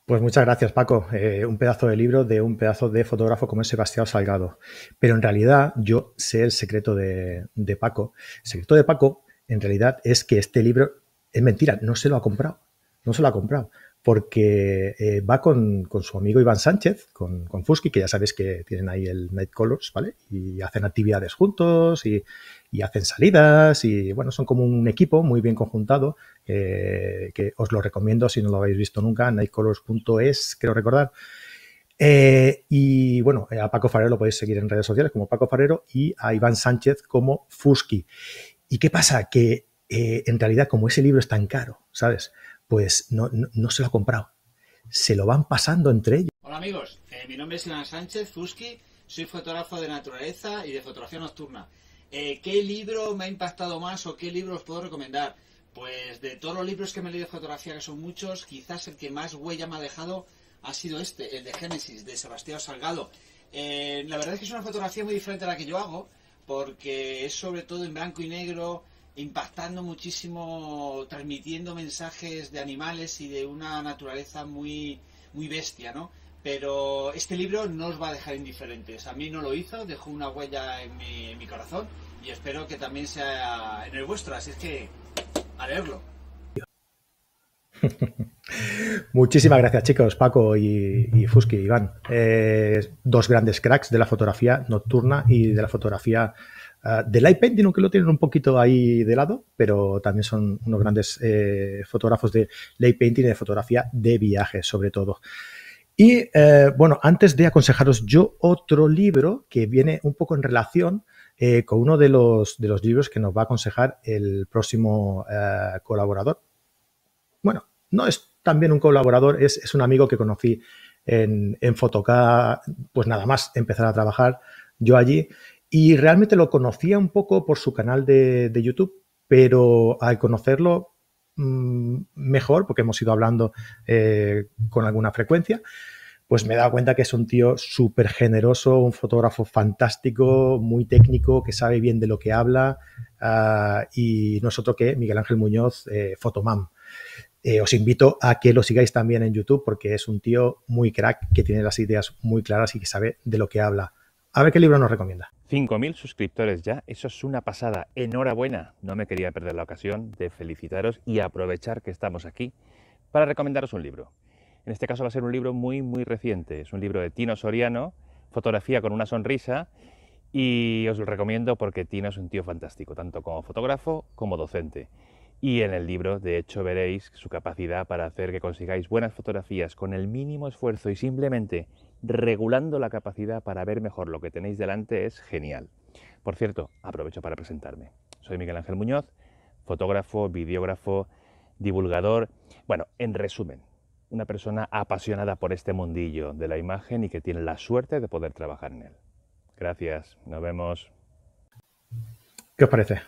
Pues muchas gracias, Paco. Eh, un pedazo de libro de un pedazo de fotógrafo como es Sebastián Salgado. Pero en realidad yo sé el secreto de, Paco. El secreto de Paco, en realidad, es que este libro es mentira, no se lo ha comprado. No se lo ha comprado. Porque eh, va con, su amigo Iván Sánchez, con, Fusky, que ya sabéis que tienen ahí el Night Colors, ¿vale? Y hacen actividades juntos y, hacen salidas y bueno, son como un equipo muy bien conjuntado eh, que os lo recomiendo si no lo habéis visto nunca, nightcolors.es, quiero recordar. Eh, y bueno, a Paco Farero lo podéis seguir en redes sociales como Paco Farero y a Iván Sánchez como Fusky. ¿Y qué pasa? Que en realidad como ese libro es tan caro, ¿sabes? Pues no, se lo ha comprado. Se lo van pasando entre ellos. Hola amigos, eh, mi nombre es Iván Sánchez Fuski, soy fotógrafo de naturaleza y de fotografía nocturna. Eh, ¿Qué libro me ha impactado más o qué libro os puedo recomendar? Pues de todos los libros que me he leído de fotografía, que son muchos, quizás el que más huella me ha dejado ha sido este, el de Génesis, de Sebastián Salgado. Eh, la verdad es que es una fotografía muy diferente a la que yo hago, porque es sobre todo en blanco y negro, impactando muchísimo, transmitiendo mensajes de animales y de una naturaleza muy, muy bestia, ¿no? Pero este libro no os va a dejar indiferentes. A mí no lo hizo, dejó una huella en mi, en mi corazón y espero que también sea en el vuestro. Así es que a leerlo. <laughs> Muchísimas gracias, chicos, Paco y, y Fusky, Iván. Eh, dos grandes cracks de la fotografía nocturna y de la fotografía uh, del light painting, aunque lo tienen un poquito ahí de lado, pero también son unos grandes eh, fotógrafos de light painting y de fotografía de viaje, sobre todo. Y eh, bueno, antes de aconsejaros yo otro libro que viene un poco en relación eh, con uno de los, de los libros que nos va a aconsejar el próximo colaborador. Bueno, no es también un colaborador, es, un amigo que conocí en, en pues nada más empezar a trabajar yo allí. Y realmente lo conocía un poco por su canal de, YouTube, pero al conocerlo mm, mejor, porque hemos ido hablando eh, con alguna frecuencia, pues me he dado cuenta que es un tío súper generoso, un fotógrafo fantástico, muy técnico, que sabe bien de lo que habla uh, y no es otro que Miguel Ángel Muñoz, eh. Eh, os invito a que lo sigáis también en YouTube porque es un tío muy crack que tiene las ideas muy claras y que sabe de lo que habla. A ver qué libro nos recomienda. 5.000 suscriptores ya, eso es una pasada. Enhorabuena. No me quería perder la ocasión de felicitaros y aprovechar que estamos aquí para recomendaros un libro. En este caso va a ser un libro muy, muy reciente. Es un libro de Tino Soriano, fotografía con una sonrisa, y os lo recomiendo porque Tino es un tío fantástico, tanto como fotógrafo como docente. Y en el libro, de hecho, veréis su capacidad para hacer que consigáis buenas fotografías con el mínimo esfuerzo y simplemente regulando la capacidad para ver mejor lo que tenéis delante es genial. Por cierto, aprovecho para presentarme. Soy Miguel Ángel Muñoz, fotógrafo, videógrafo, divulgador. Bueno, en resumen, una persona apasionada por este mundillo de la imagen y que tiene la suerte de poder trabajar en él. Gracias, nos vemos. ¿Qué os parece?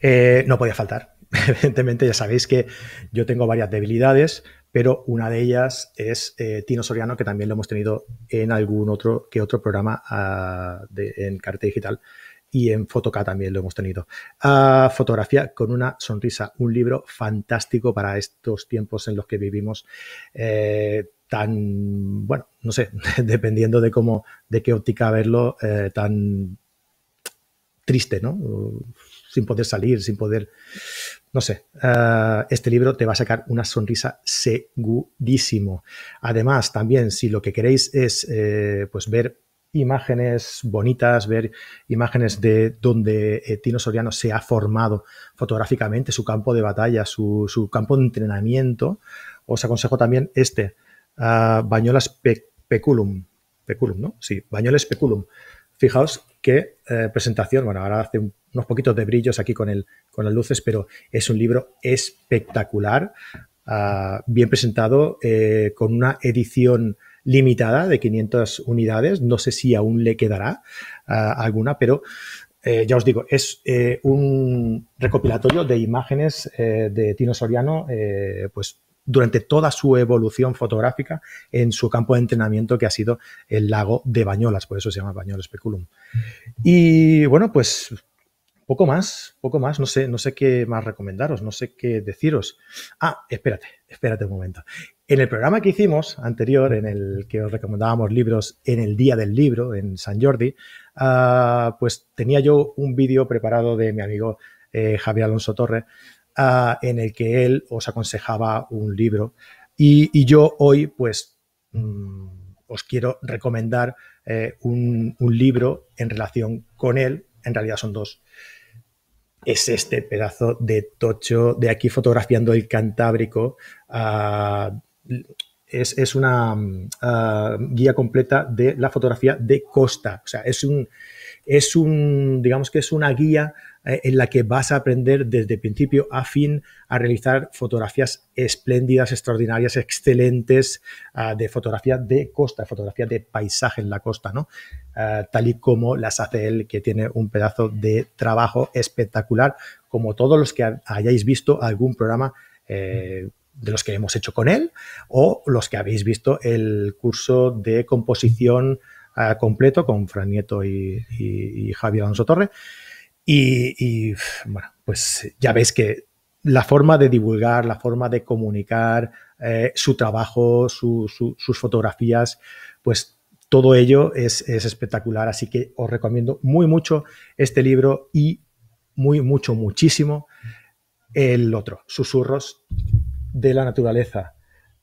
Eh, no podía faltar. <laughs> Evidentemente ya sabéis que yo tengo varias debilidades, pero una de ellas es eh, Tino Soriano, que también lo hemos tenido en algún otro que otro programa de, en Carta Digital y en Fotoca también lo hemos tenido. Uh, fotografía con una sonrisa, un libro fantástico para estos tiempos en los que vivimos. Eh, tan, bueno, no sé, <laughs> dependiendo de cómo, de qué óptica verlo, eh, tan triste, ¿no? Sin poder salir, sin poder, no sé, uh, este libro te va a sacar una sonrisa segurísimo. Además, también si lo que queréis es, eh, pues ver imágenes bonitas, ver imágenes de donde eh, Tino Soriano se ha formado fotográficamente, su campo de batalla, su, campo de entrenamiento, os aconsejo también este, uh, Bañolas Peculum. Peculum, ¿no? Sí, Bañoles Peculum. Fijaos qué eh, presentación, bueno, ahora hace unos poquitos de brillos aquí con, el, con las luces, pero es un libro espectacular, ah, bien presentado, eh, con una edición limitada de 500 unidades. No sé si aún le quedará uh, alguna, pero eh, ya os digo, es un recopilatorio de imágenes de Tino Soriano, pues durante toda su evolución fotográfica en su campo de entrenamiento que ha sido el lago de Bañolas, por eso se llama Bañolas Speculum. Y bueno, pues poco más, poco más, no sé, no sé qué más recomendaros, no sé qué deciros. Ah, espérate, espérate un momento. En el programa que hicimos anterior, en el que os recomendábamos libros en el día del libro, en San Jordi, uh, pues tenía yo un vídeo preparado de mi amigo eh, Javier Alonso Torre, uh, en el que él os aconsejaba un libro. Y, yo hoy, pues, mmm, os quiero recomendar eh, un, libro en relación con él. En realidad son dos es este pedazo de tocho de aquí fotografiando el Cantábrico. Uh, es, es, una uh, guía completa de la fotografía de costa. O sea, es un, es un digamos que es una guía eh, en la que vas a aprender desde principio a fin a realizar fotografías espléndidas, extraordinarias, excelentes, ah, de fotografía de costa, fotografía de paisaje en la costa, ¿no? Ah, tal y como las hace él, que tiene un pedazo de trabajo espectacular, como todos los que hayáis visto algún programa eh, de los que hemos hecho con él o los que habéis visto el curso de composición ah, completo con Fran Nieto y, Javier Alonso Torre. Y, bueno, pues ya veis que la forma de divulgar, la forma de comunicar eh, su trabajo, sus fotografías, pues todo ello es, es, espectacular. Así que os recomiendo muy mucho este libro y muy, mucho, muchísimo el otro, Susurros de la Naturaleza,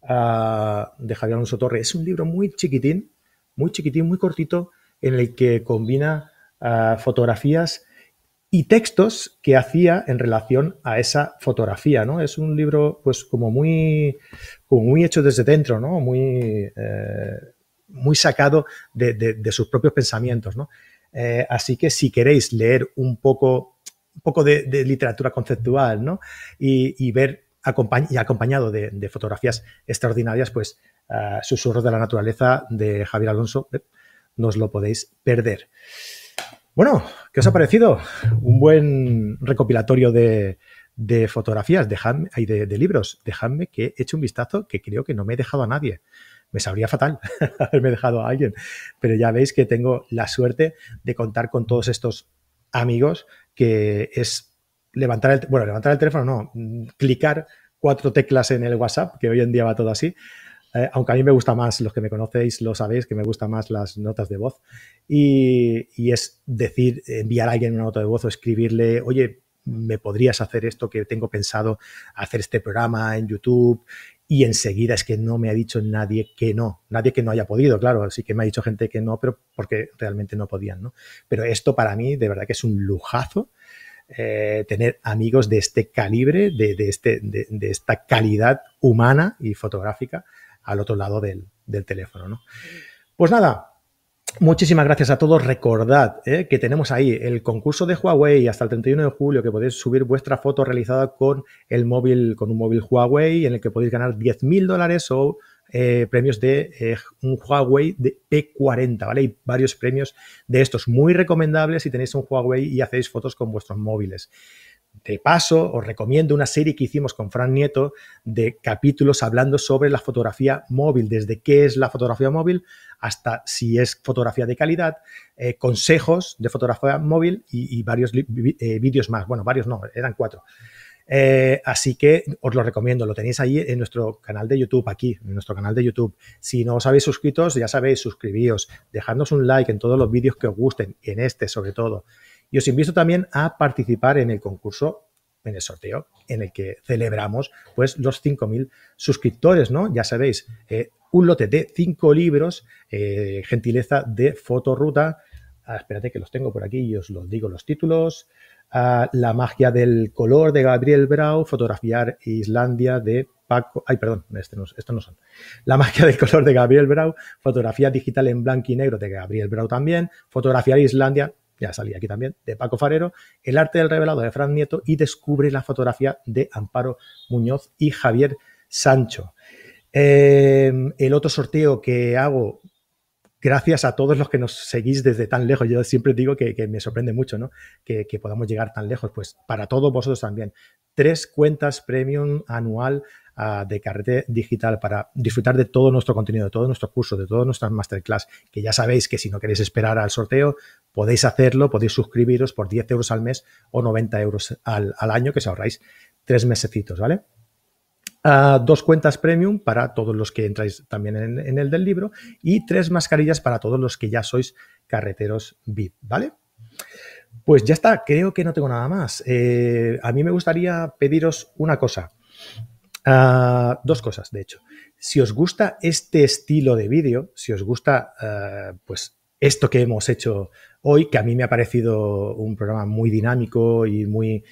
ah, de Javier Alonso Torre. Es un libro muy chiquitín, muy chiquitín, muy cortito, en el que combina ah, fotografías y textos que hacía en relación a esa fotografía, ¿no? Es un libro, pues, como muy, como muy hecho desde dentro, ¿no? Muy, eh, muy sacado de, sus propios pensamientos, ¿no? Eh, así que si queréis leer un poco, un poco de, literatura conceptual, ¿no? Y, ver acompañado de, fotografías extraordinarias, pues uh, Susurros de la Naturaleza de Javier Alonso, eh, no os lo podéis perder. Bueno, ¿qué os ha parecido? Un buen recopilatorio de, fotografías, dejadme, de, de libros. Dejadme que he hecho un vistazo que creo que no me he dejado a nadie. Me sabría fatal <laughs> haberme dejado a alguien, pero ya veis que tengo la suerte de contar con todos estos amigos que es levantar el, bueno, levantar el teléfono, no, mm, clicar cuatro teclas en el WhatsApp, que hoy en día va todo así, eh, aunque a mí me gusta más, los que me conocéis lo sabéis, que me gustan más las notas de voz. Y, es decir, enviar a alguien una nota de voz o escribirle, oye, me podrías hacer esto que tengo pensado, hacer este programa en YouTube. Y enseguida es que no me ha dicho nadie que no, nadie que no haya podido, claro, sí que me ha dicho gente que no, pero porque realmente no podían, ¿no? Pero esto para mí de verdad que es un lujazo. Eh, tener amigos de este calibre, de, este, de, esta calidad humana y fotográfica al otro lado del, teléfono. ¿no? Pues nada, Muchísimas gracias a todos. Recordad eh, que tenemos ahí el concurso de Huawei hasta el 31 de julio, que podéis subir vuestra foto realizada con el móvil, con un móvil Huawei, en el que podéis ganar 10.000 dólares o eh, premios de eh, un Huawei de P40, ¿vale? Hay varios premios de estos muy recomendables si tenéis un Huawei y hacéis fotos con vuestros móviles. De paso, os recomiendo una serie que hicimos con Fran Nieto de capítulos hablando sobre la fotografía móvil, desde qué es la fotografía móvil hasta si es fotografía de calidad, eh, consejos de fotografía móvil y, varios vídeos más. Bueno, varios no, eran cuatro. Eh, así que os lo recomiendo, lo tenéis ahí en nuestro canal de YouTube, aquí, en nuestro canal de YouTube. Si no os habéis suscrito, ya sabéis, suscribíos, dejadnos un like en todos los vídeos que os gusten, en este sobre todo. Y os invito también a participar en el concurso, en el sorteo, en el que celebramos pues los 5.000 suscriptores, ¿no? Ya sabéis, eh, un lote de 5 libros, eh, gentileza de Fotoruta. Ah, espérate que los tengo por aquí y os los digo los títulos. La magia del color de Gabriel Brau, Fotografiar Islandia de Paco. Ay, perdón, este estos no son. La magia del color de Gabriel Brau, Fotografía digital en blanco y negro de Gabriel Brau también, Fotografiar Islandia, ya salía aquí también, de Paco Farero, El arte del revelado de Fran Nieto y Descubre la fotografía de Amparo Muñoz y Javier Sancho. Em, el otro sorteo que hago gracias a todos los que nos seguís desde tan lejos. Yo siempre digo que, me sorprende mucho, ¿no? Que, podamos llegar tan lejos. Pues para todos vosotros también. Tres cuentas premium anual ah, de carrete digital para disfrutar de todo nuestro contenido, de todo nuestro curso, de todas nuestras masterclass. Que ya sabéis que si no queréis esperar al sorteo, podéis hacerlo, podéis suscribiros por 10 euros al mes o 90 euros al, al año, que os ahorráis tres mesecitos, ¿vale? dos cuentas premium para todos los que entráis también en, el del libro y tres mascarillas para todos los que ya sois carreteros VIP, ¿vale? Pues ya está, creo que no tengo nada más. Eh, a mí me gustaría pediros una cosa. Ah, dos cosas, de hecho. Si os gusta este estilo de vídeo, si os gusta ah, pues esto que hemos hecho hoy, que a mí me ha parecido un programa muy dinámico y muy,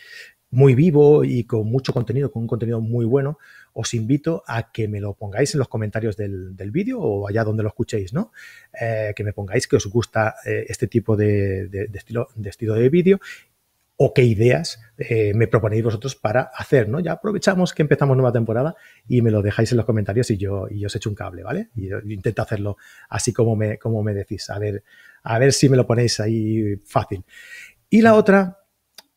muy vivo y con mucho contenido, con un contenido muy bueno, os invito a que me lo pongáis en los comentarios del, vídeo o allá donde lo escuchéis, ¿no? Eh, que me pongáis que os gusta eh, este tipo de, estilo, de estilo de vídeo o qué ideas eh, me proponéis vosotros para hacer, ¿no? Ya aprovechamos que empezamos nueva temporada y me lo dejáis en los comentarios y yo, y os echo un cable, ¿vale? Y yo intento hacerlo así como me, como me decís, a ver, a ver si me lo ponéis ahí fácil. Y la otra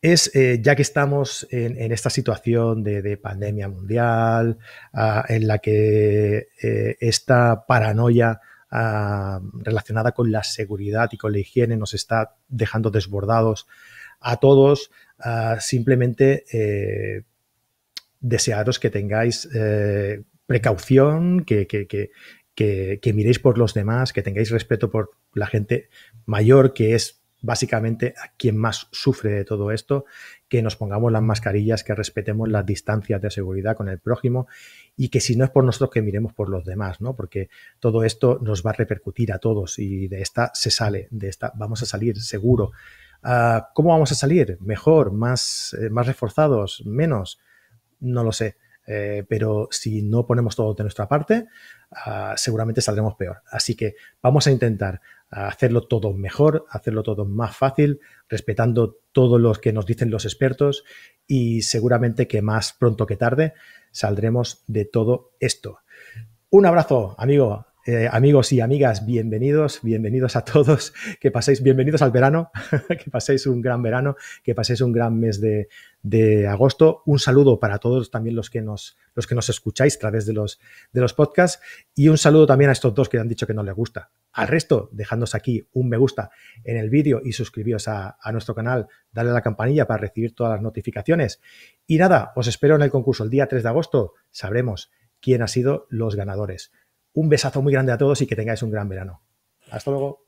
es, eh, ya que estamos en, esta situación de, pandemia mundial, ah, en la que eh, esta paranoia ah, relacionada con la seguridad y con la higiene nos está dejando desbordados a todos, simplemente eh, desearos que tengáis precaución, que, que miréis por los demás, que tengáis respeto por la gente mayor que es básicamente a quien más sufre de todo esto, que nos pongamos las mascarillas, que respetemos las distancias de seguridad con el prójimo y que si no es por nosotros que miremos por los demás, ¿no? Porque todo esto nos va a repercutir a todos y de esta se sale, de esta vamos a salir seguro. Ah, ¿Cómo vamos a salir? ¿Mejor? ¿Más, eh, más reforzados? ¿Menos? No lo sé. Eh, pero si no ponemos todo de nuestra parte, ah, seguramente saldremos peor. Así que vamos a intentar hacerlo todo mejor, hacerlo todo más fácil, respetando todo lo que nos dicen los expertos y seguramente que más pronto que tarde saldremos de todo esto. Un abrazo, amigo. Eh, amigos y amigas, bienvenidos, bienvenidos a todos, <laughs> que paséis, bienvenidos al verano, <laughs> que paséis un gran verano, que paséis un gran mes de, agosto. Un saludo para todos también los que nos, los que nos escucháis a través de los, de los podcasts y un saludo también a estos dos que han dicho que no les gusta. Al resto, dejándos aquí un me gusta en el vídeo y suscribíos a, a nuestro canal, dale a la campanilla para recibir todas las notificaciones. Y nada, os espero en el concurso el día 3 de agosto, sabremos quién ha sido los ganadores. Un besazo muy grande a todos y que tengáis un gran verano. Hasta luego.